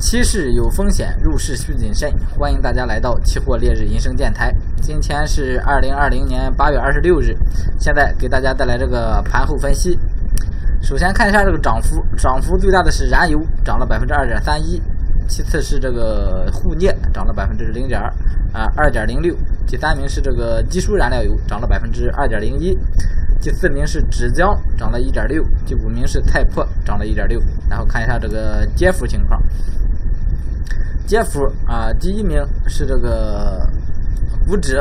期市有风险，入市需谨慎。欢迎大家来到期货烈日银声电台。今天是二零二零年八月二十六日，现在给大家带来这个盘后分析。首先看一下这个涨幅，涨幅最大的是燃油，涨了百分之二点三一；其次是这个沪镍，涨了百分之零点啊二点零六；第三名是这个基础燃料油，涨了百分之二点零一。第四名是纸浆，涨了一点六；第五名是太破，涨了一点六。然后看一下这个跌幅情况，跌幅啊，第一名是这个五指，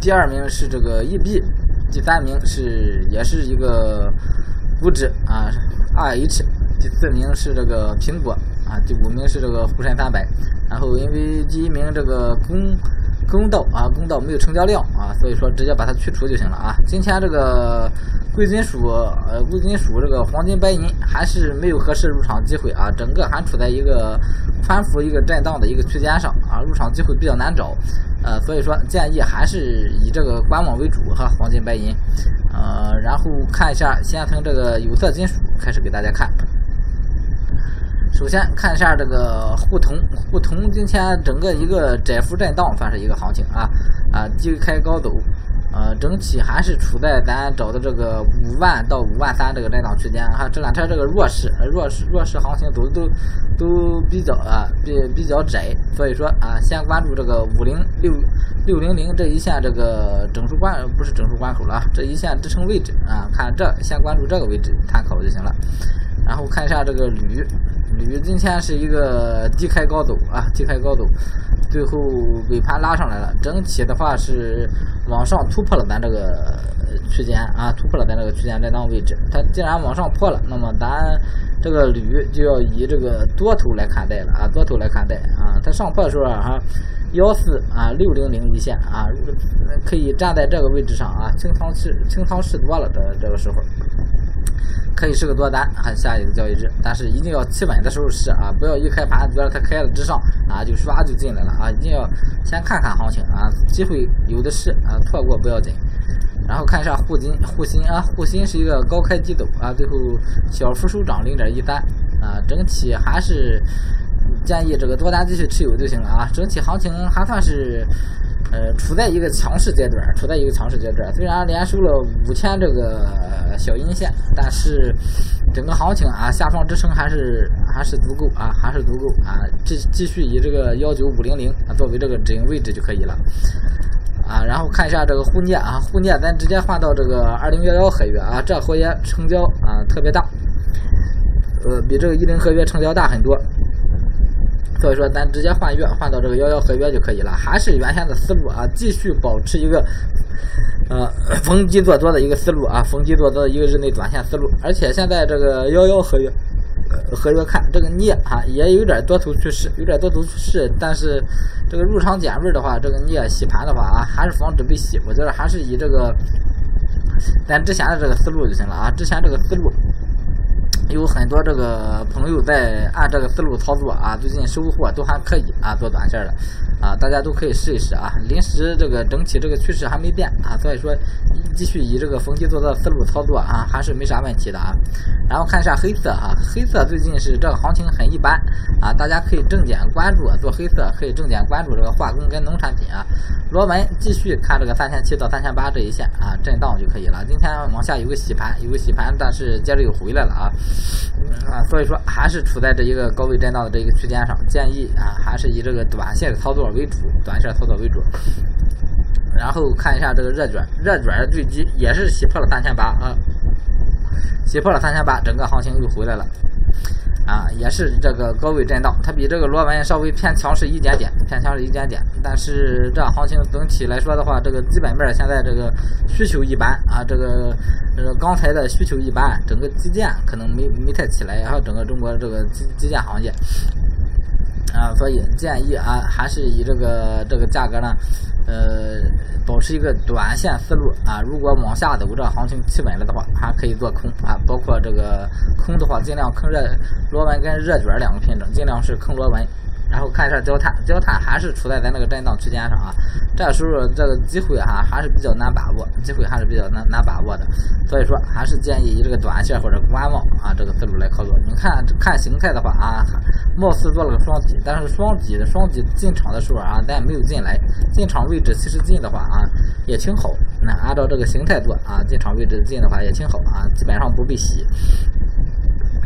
第二名是这个易币，第三名是也是一个五指啊，RH，第四名是这个苹果啊，第五名是这个沪深三百。然后因为第一名这个公。公道啊，公道没有成交量啊，所以说直接把它去除就行了啊。今天这个贵金属呃，贵金属这个黄金、白银还是没有合适入场机会啊，整个还处在一个宽幅一个震荡的一个区间上啊，入场机会比较难找，呃，所以说建议还是以这个观望为主哈，黄金、白银，呃，然后看一下，先从这个有色金属开始给大家看。首先看一下这个沪铜，沪铜今天整个一个窄幅震荡，算是一个行情啊啊低开高走，呃整体还是处在咱找的这个五万到五万三这个震荡区间哈。这两天这个弱势弱势弱势行情走的都都比较啊比比较窄，所以说啊先关注这个五零六六零零这一线这个整数关不是整数关口了，这一线支撑位置啊，看这先关注这个位置参考就行了。然后看一下这个铝。铝今天是一个低开高走啊，低开高走，最后尾盘拉上来了。整体的话是往上突破了咱这个区间啊，突破了咱这个区间震荡位置。它既然往上破了，那么咱这个铝就要以这个多头来看待了啊，多头来看待啊。它上破的时候啊，哈，幺四啊六零零一线啊，可以站在这个位置上啊，清仓是清仓是多了的这个时候。可以是个多单，还下一个交易日，但是一定要企稳的时候试啊，不要一开盘觉得它开了之上啊就刷就进来了啊，一定要先看看行情啊，机会有的是啊，错过不要紧。然后看一下沪金沪锌啊，沪锌是一个高开低走啊，最后小幅收涨零点一三啊，整体还是建议这个多单继续持有就行了啊，整体行情还算是。呃，处在一个强势阶段，处在一个强势阶段。虽然连收了五千这个小阴线，但是整个行情啊，下方支撑还是还是足够啊，还是足够啊。继继续以这个幺九五零零啊作为这个止盈位置就可以了啊。然后看一下这个沪镍啊，沪镍咱直接换到这个二零幺幺合约啊，这合约成交啊特别大，呃，比这个一零合约成交大很多。所以说，咱直接换月，换到这个幺幺合约就可以了，还是原先的思路啊，继续保持一个呃逢低做多的一个思路啊，逢低做多的一个日内短线思路。而且现在这个幺幺合约合约看这个镍啊，也有点多头趋势，有点多头趋势，但是这个入场点位的话，这个镍洗盘的话啊，还是防止被洗，我觉得还是以这个咱之前的这个思路就行了啊，之前这个思路。有很多这个朋友在按这个思路操作啊，最近收获都还可以啊，做短线的。啊，大家都可以试一试啊。临时这个整体这个趋势还没变啊，所以说继续以这个逢低做多的思路操作啊，还是没啥问题的啊。然后看一下黑色啊，黑色最近是这个行情很一般啊，大家可以重点关注做黑色，可以重点关注这个化工跟农产品啊。螺纹继续看这个三千七到三千八这一线啊，震荡就可以了。今天往下有个洗盘，有个洗盘，但是接着又回来了啊，啊，所以说还是处在这一个高位震荡的这一个区间上，建议啊，还是以这个短线的操作为主，短线操作为主。然后看一下这个热卷，热卷最低也是洗破了三千八啊，洗破了三千八，整个行情又回来了。啊，也是这个高位震荡，它比这个螺纹稍微偏强势一点点，偏强势一点点。但是这行情整体来说的话，这个基本面现在这个需求一般啊，这个呃钢材的需求一般，整个基建可能没没太起来，然后整个中国这个基基建行业。啊，所以建议啊，还是以这个这个价格呢，呃，保持一个短线思路啊。如果往下走，这行情企稳了的话，还可以做空啊。包括这个空的话，尽量坑热螺纹跟热卷两个品种，尽量是坑螺纹然后看一下焦炭，焦炭还是处在咱那个震荡区间上啊。这时候这个机会哈还是比较难把握，机会还是比较难难把握的。所以说还是建议以这个短线或者观望啊这个思路来操作。你看看形态的话啊，貌似做了个双底，但是双底的双底进场的时候啊，咱也没有进来，进场位置其实进的话啊也挺好。那按照这个形态做啊，进场位置进的话也挺好啊，基本上不被洗。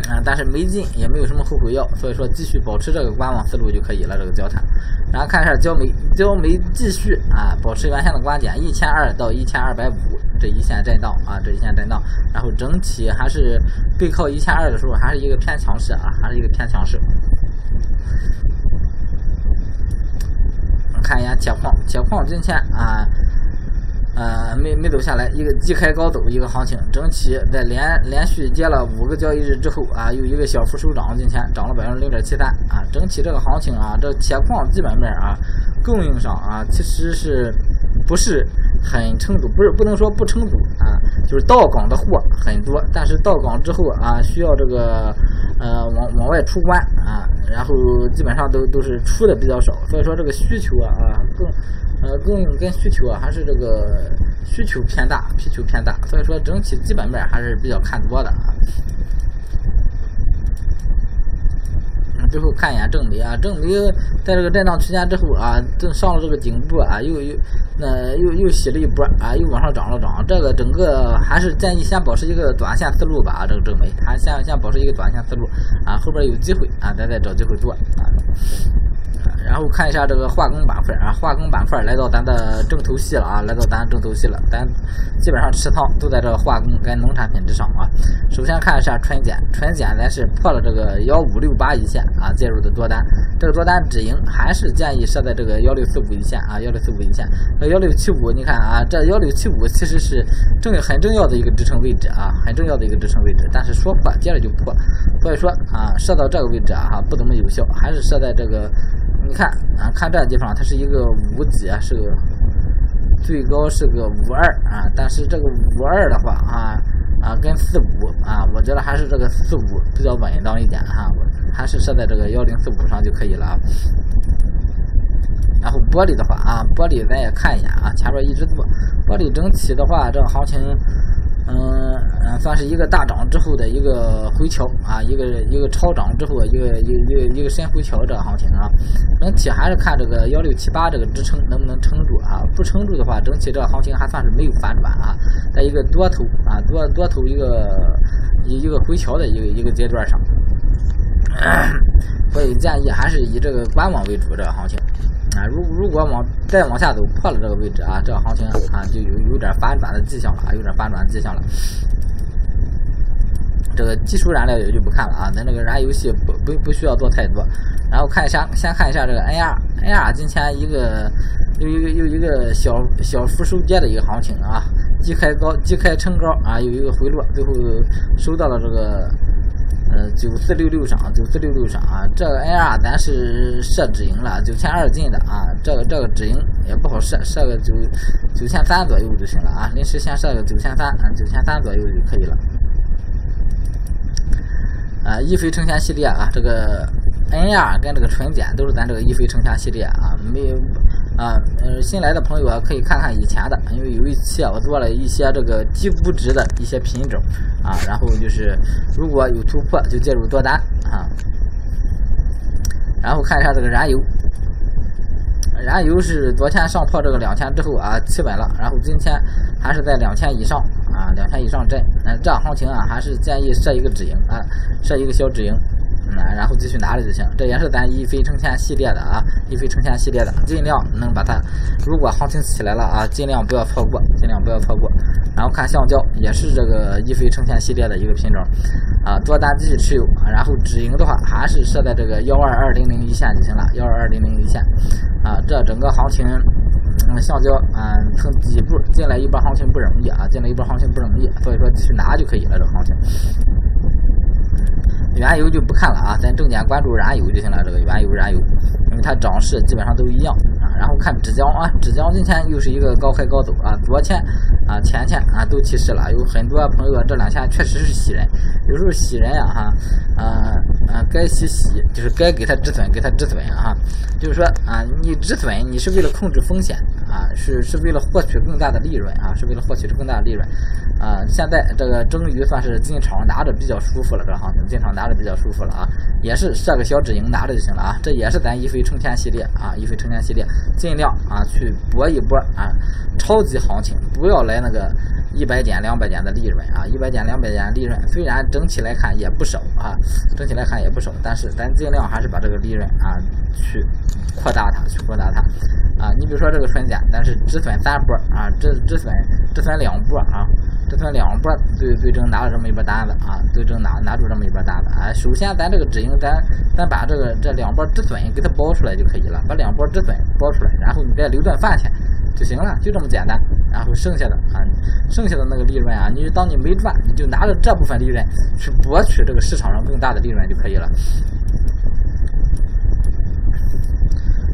啊，但是没进也没有什么后悔药，所以说继续保持这个观望思路就可以了。这个焦炭，然后看一下焦煤，焦煤继续啊保持原先的观点，一千二到一千二百五这一线震荡啊，这一线震荡，然后整体还是背靠一千二的时候还是一个偏强势啊，还是一个偏强势。看一眼铁矿，铁矿今天啊。呃没没走下来，一个低开高走，一个行情，整体在连连续跌了五个交易日之后啊，有一个小幅收涨，今天涨了百分之零点七三啊，整体这个行情啊，这铁矿基本面啊，供应上啊，其实是不是很充足，不是不能说不充足啊，就是到港的货很多，但是到港之后啊，需要这个呃往往外出关啊，然后基本上都都是出的比较少，所以说这个需求啊啊更。呃，供应跟需求啊，还是这个需求偏大，需求偏大，所以说整体基本面还是比较看多的啊。最后看一眼正煤啊，正煤在这个震荡区间之后啊，正上了这个顶部啊，又又那又又洗了一波啊，又往上涨了涨。这个整个还是建议先保持一个短线思路吧，啊，这个正煤还先先保持一个短线思路啊，后边有机会啊，咱再找机会做啊。然后看一下这个化工板块啊，化工板块来到咱的正头戏了啊，来到咱正头戏了，咱基本上持仓都在这个化工跟农产品之上啊。首先看一下纯碱，纯碱咱是破了这个幺五六八一线啊，介入的多单，这个多单止盈还是建议设在这个幺六四五一线啊，幺六四五一线和幺六七五，你看啊，这幺六七五其实是正很重要的一个支撑位置啊，很重要的一个支撑位置，但是说破接着就破，所以说啊，设到这个位置啊哈不怎么有效，还是设在这个。你看啊，看这地方，它是一个五几啊，是个最高是个五二啊，但是这个五二的话啊啊跟四五啊，我觉得还是这个四五比较稳当一点哈，还是设在这个幺零四五上就可以了啊。然后玻璃的话啊，玻璃咱也看一眼啊，前面一直做玻璃整体的话，这个行情。嗯嗯，算是一个大涨之后的一个回调啊，一个一个超涨之后一个一一个一个深回调这个行情啊，整体还是看这个幺六七八这个支撑能不能撑住啊，不撑住的话，整体这个行情还算是没有反转啊，在一个多头啊多多头一个一一个回调的一个一个阶段上，所以建议还是以这个观望为主这个行情。啊，如如果往再往下走破了这个位置啊，这个行情啊就有有点反转的迹象了啊，有点反转迹象了。这个技术燃料也就不看了啊，咱这个燃油系不不不需要做太多。然后看一下，先看一下这个 N R，N R 今天一个又一个又一个小小幅收跌的一个行情啊，低开高，低开撑高啊，有一个回落，最后收到了这个。呃，九四六六上，九四六六上啊，这个 N R 咱是设止盈了，九千二进的啊，这个这个止盈也不好设，设个九九千三左右就行了啊，临时先设个九千三，啊，九千三左右就可以了。啊，一飞成仙系列啊，这个 N R 跟这个纯碱都是咱这个一飞成仙系列啊，没有。啊，呃，新来的朋友啊，可以看看以前的，因为有一期啊，我做了一些这个低估值的一些品种啊，然后就是如果有突破就介入多单啊，然后看一下这个燃油，燃油是昨天上破这个两千之后啊，企稳了，然后今天还是在两千以上啊，两千以上震，那这样行情啊，还是建议设一个止盈啊，设一个小止盈。然后继续拿着就行，这也是咱一飞冲天系列的啊，一飞冲天系列的，尽量能把它，如果行情起来了啊，尽量不要错过，尽量不要错过。然后看橡胶，也是这个一飞冲天系列的一个品种，啊，多单继续持有，然后止盈的话还是设在这个幺二二零零一线就行了，幺二二零零一线，啊，这整个行情，嗯，橡胶啊，从底部进来一波行情不容易啊，进来一波行情不容易，所以说继续拿就可以了，这个行情。原油就不看了啊，咱重点关注燃油就行了。这个原油，燃油，因为它涨势基本上都一样啊。然后看浙江啊，浙江今天又是一个高开高走啊，昨天啊前天啊都提示了，有很多朋友这两天确实是喜人，有时候喜人呀哈，啊啊该洗洗，就是该给他止损给他止损啊，就是说啊你止损你是为了控制风险啊，是是为了获取更大的利润啊，是为了获取更大的利润啊，现在这个终于算是进场拿着比较舒服了，这行情进场拿着比较舒服了啊，也是设个小止盈拿着就行了啊，这也是咱一飞冲天系列啊，一飞冲天系列。尽量啊去搏一搏啊，超级行情不要来那个一百点两百点的利润啊，一百点两百点利润虽然整体来看也不少啊，整体来看也不少，但是咱尽量还是把这个利润啊去扩大它，去扩大它啊。你比如说这个春节，咱是止损三波啊，止止损止损两波啊。这算两波最最终拿了这么一波单子啊，最终拿拿住这么一波单子啊。首先咱这个止盈，咱咱把这个这两波止损给它包出来就可以了，把两波止损包出来，然后你再留顿饭钱就行了，就这么简单。然后剩下的啊，剩下的那个利润啊，你当你没赚，你就拿着这部分利润去博取这个市场上更大的利润就可以了。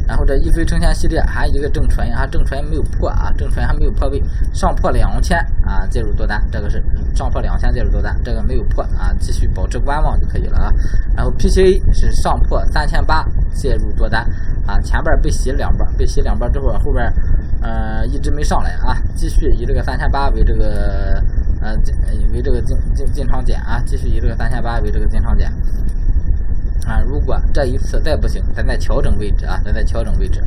然后这一飞冲天系列还有一个正纯啊，正纯没有破啊，正纯还没有破位，上破两千啊，介入多单，这个是上破两千介入多单，这个没有破啊，继续保持观望就可以了啊。然后 PCA 是上破三千八介入多单啊，前边被洗两波，被洗两波之后后边呃一直没上来啊，继续以这个三千八为这个呃进为这个进进进场点啊，继续以这个三千八为这个进场点。啊，如果这一次再不行，咱再调整位置啊，咱再调整位置。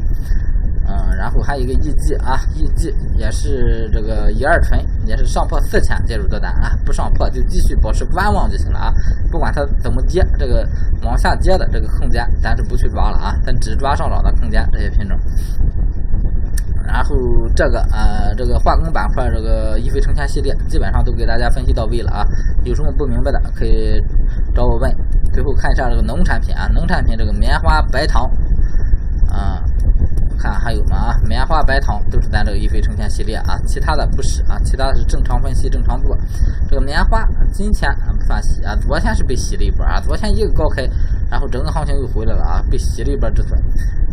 嗯，然后还有一个 EG 啊，EG 也是这个乙二醇，也是上破四千介入多单啊，不上破就继续保持观望就行了啊。不管它怎么跌，这个往下跌的这个空间，咱是不去抓了啊，咱只抓上涨的空间这些品种。然后这个呃，这个化工板块，这个一飞冲天系列，基本上都给大家分析到位了啊。有什么不明白的，可以找我问。最后看一下这个农产品啊，农产品这个棉花、白糖，啊，看还有吗？啊，棉花、白糖都是咱这个一飞冲天系列啊，其他的不是啊，其他的是正常分析、正常做。这个棉花今天不算洗啊，昨天是被洗了一波啊，昨天一个高开，然后整个行情又回来了啊，被洗了一波止损。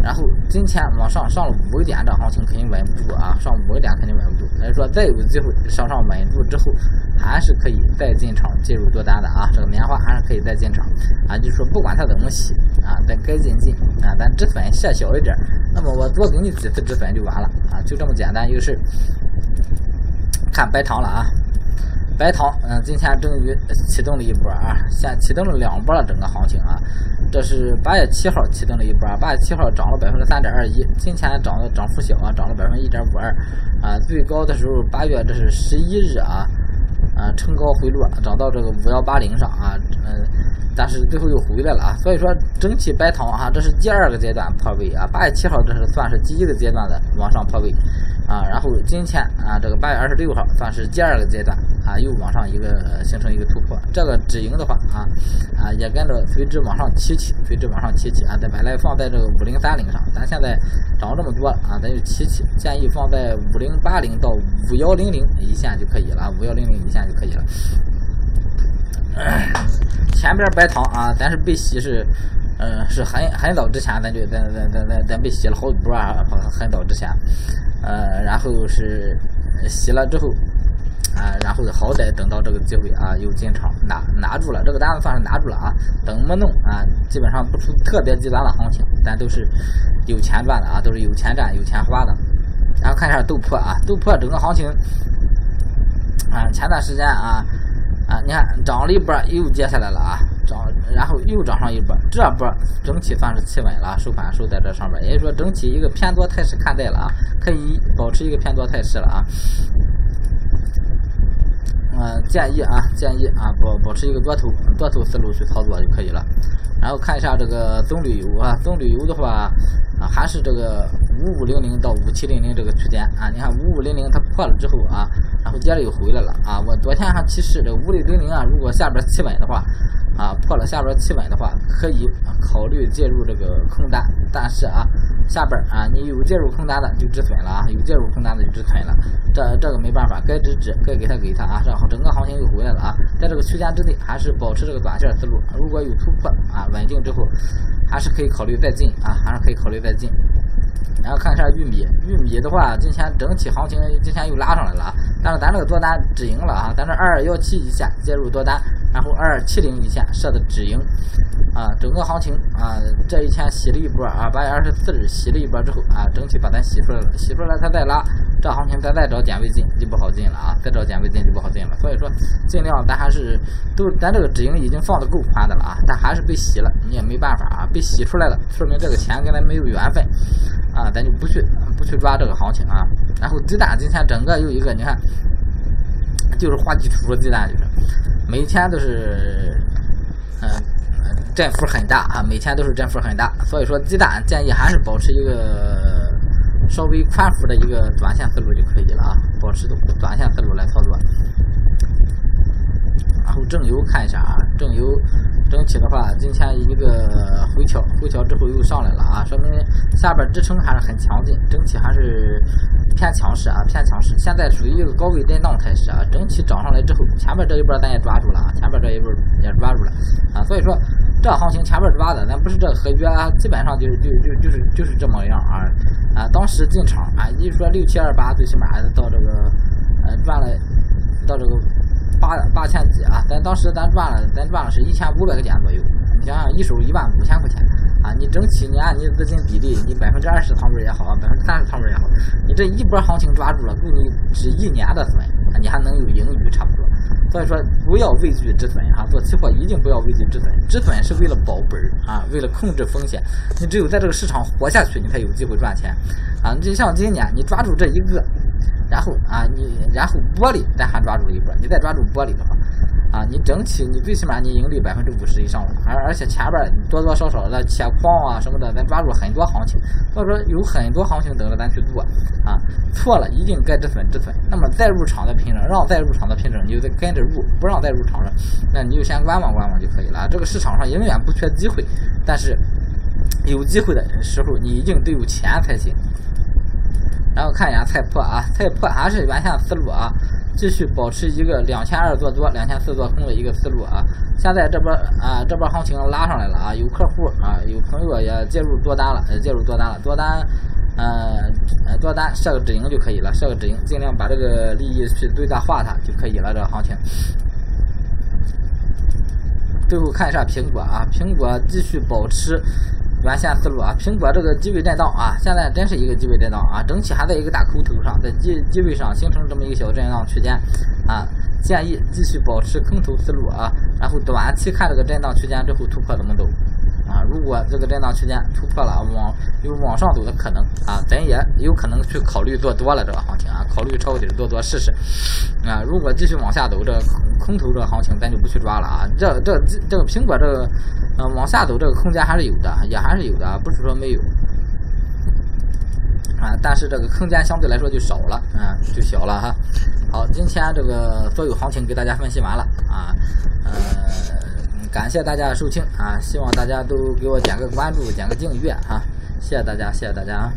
然后今天往上上了五个点，这行情肯定稳不住啊！上五个点肯定稳不住。所以说再有机会向上稳住之后，还是可以再进场介入多单的啊！这个棉花还是可以再进场啊！就是说不管它怎么洗啊，咱该进进啊，咱止损设小一点，那么我多给你几次止损就完了啊！就这么简单一个事。看白糖了啊！白糖，嗯，今天终于启动了一波啊，先启动了两波了，整个行情啊，这是八月七号启动了一波，八月七号涨了百分之三点二一，今天涨的涨幅小啊，涨了百分之一点五二，啊，最高的时候八月这是十一日啊，啊，冲高回落，涨到这个五幺八零上啊，嗯，但是最后又回来了啊，所以说整体白糖啊，这是第二个阶段破位啊，八月七号这是算是第一个阶段的往上破位。啊，然后今天啊，这个八月二十六号算是第二个阶段啊，又往上一个形成一个突破。这个止盈的话啊啊，也跟着随之往上提起，随之往上提起啊。再把来放在这个五零三零上，咱现在涨这么多啊，咱就提起，建议放在五零八零到五幺零零一线就可以了，五幺零零一线就可以了。前边白糖啊，咱是被洗是。嗯，是很很早之前，咱就咱咱咱咱咱被洗了好几波啊，很早之前，呃，然后是洗了之后，啊，然后好歹等到这个机会啊，又进场拿拿住了，这个单子算是拿住了啊，怎么弄啊，基本上不出特别极端的行情，咱都是有钱赚的啊，都是有钱赚有钱花的。然后看一下豆粕啊，豆粕整个行情啊，前段时间啊啊，你看涨了一波又接下来了啊。涨，然后又涨上一波，这波整体算是企稳了，收盘收在这上边，也就是说整体一个偏多态势看待了啊，可以保持一个偏多态势了啊。嗯，建议啊，建议啊，保保持一个多头多头思路去操作就可以了。然后看一下这个棕榈油啊，棕榈油的话啊，还是这个五五零零到五七零零这个区间啊。你看五五零零它破了之后啊，然后接着又回来了啊。我昨天还提示这五六零零啊，如果下边企稳的话。啊，破了下边企稳的话，可以考虑介入这个空单。但是啊，下边啊，你有介入空单的就止损了啊，有介入空单的就止损了。这这个没办法，该止止，该给他给他啊。然后整个行情又回来了啊，在这个区间之内，还是保持这个短线思路。如果有突破啊，稳定之后，还是可以考虑再进啊，还是可以考虑再进。然后看一下玉米，玉米的话，今天整体行情今天又拉上来了啊，但是咱这个多单止盈了啊，咱这二二幺七一线介入多单，然后二二七零一线设的止盈，啊，整个行情啊，这一天洗了一波啊，八月二十四日洗了一波之后啊，整体把咱洗出来了，洗出来它再拉，这行情咱再找点位进就不好进了啊，再找点位进就不好进了，所以说尽量咱还是都咱这个止盈已经放的够宽的了啊，但还是被洗了，你也没办法啊，被洗出来了，说明这个钱跟咱没有缘分。啊，咱就不去不去抓这个行情啊。然后鸡蛋今天整个又一个，你看，就是画地图的鸡蛋，就是每天都是，嗯，振幅很大啊，每天都是振幅很大。所以说鸡蛋建议还是保持一个稍微宽幅的一个短线思路就可以了啊，保持短线思路来操作。然后正油看一下啊，正油。整体的话，今天一个回调，回调之后又上来了啊，说明下边支撑还是很强劲，整体还是偏强势啊，偏强势。现在属于一个高位震荡态势啊，整体涨上来之后，前面这一波咱也抓住了啊，前面这一波也抓住了啊，所以说这行情前面抓的，咱不是这个合约，基本上就是就就就是就是这么样啊啊，当时进场啊，一说六七二八，最起码到这个呃赚了到这个。八八千几啊！咱当时咱赚了，咱赚了是一千五百个点左右。你想想，一手一万五千块钱啊！你整体你按你资金比例，你百分之二十仓位也好，百分之三十仓位也好，你这一波行情抓住了，够你止一年的损，你还能有盈余差不多。所以说，不要畏惧止损啊！做期货一定不要畏惧止损，止损是为了保本啊，为了控制风险。你只有在这个市场活下去，你才有机会赚钱啊！就像今年，你抓住这一个。然后啊，你然后玻璃咱还抓住一波，你再抓住玻璃的话，啊，你整体你最起码你盈利百分之五十以上了，而而且前边多多少少的铁矿啊什么的，咱抓住很多行情，所以说有很多行情等着咱去做啊，错了一定该止损止损。那么再入场的品种，让再入场的品种，你就得跟着入；不让再入场了，那你就先观望观望就可以了。这个市场上永远不缺机会，但是有机会的时候，你一定得有钱才行。然后看一下菜粕啊，菜粕还是原先思路啊，继续保持一个两千二做多、两千四做空的一个思路啊。现在这波啊，这波行情拉上来了啊，有客户啊，有朋友也介入多单了，也介入多单了，多单，呃，多单设个止盈就可以了，设个止盈，尽量把这个利益去最大化它就可以了。这个行情，最后看一下苹果啊，苹果继续保持。原线思路啊，苹果这个机位震荡啊，现在真是一个机位震荡啊，整体还在一个大空头上，在机机位上形成这么一个小震荡区间啊，建议继续保持空头思路啊，然后短期看这个震荡区间之后突破怎么走。如果这个震荡区间突破了，往有往上走的可能啊，咱也有可能去考虑做多了这个行情啊，考虑抄底做多试试啊。如果继续往下走，这空头这个行情咱就不去抓了啊。这这这个苹果这个呃往下走这个空间还是有的，也还是有的，不是说没有啊。但是这个空间相对来说就少了啊，就小了哈。好，今天这个所有行情给大家分析完了啊，呃。感谢大家的收听啊！希望大家都给我点个关注，点个订阅啊！谢谢大家，谢谢大家啊！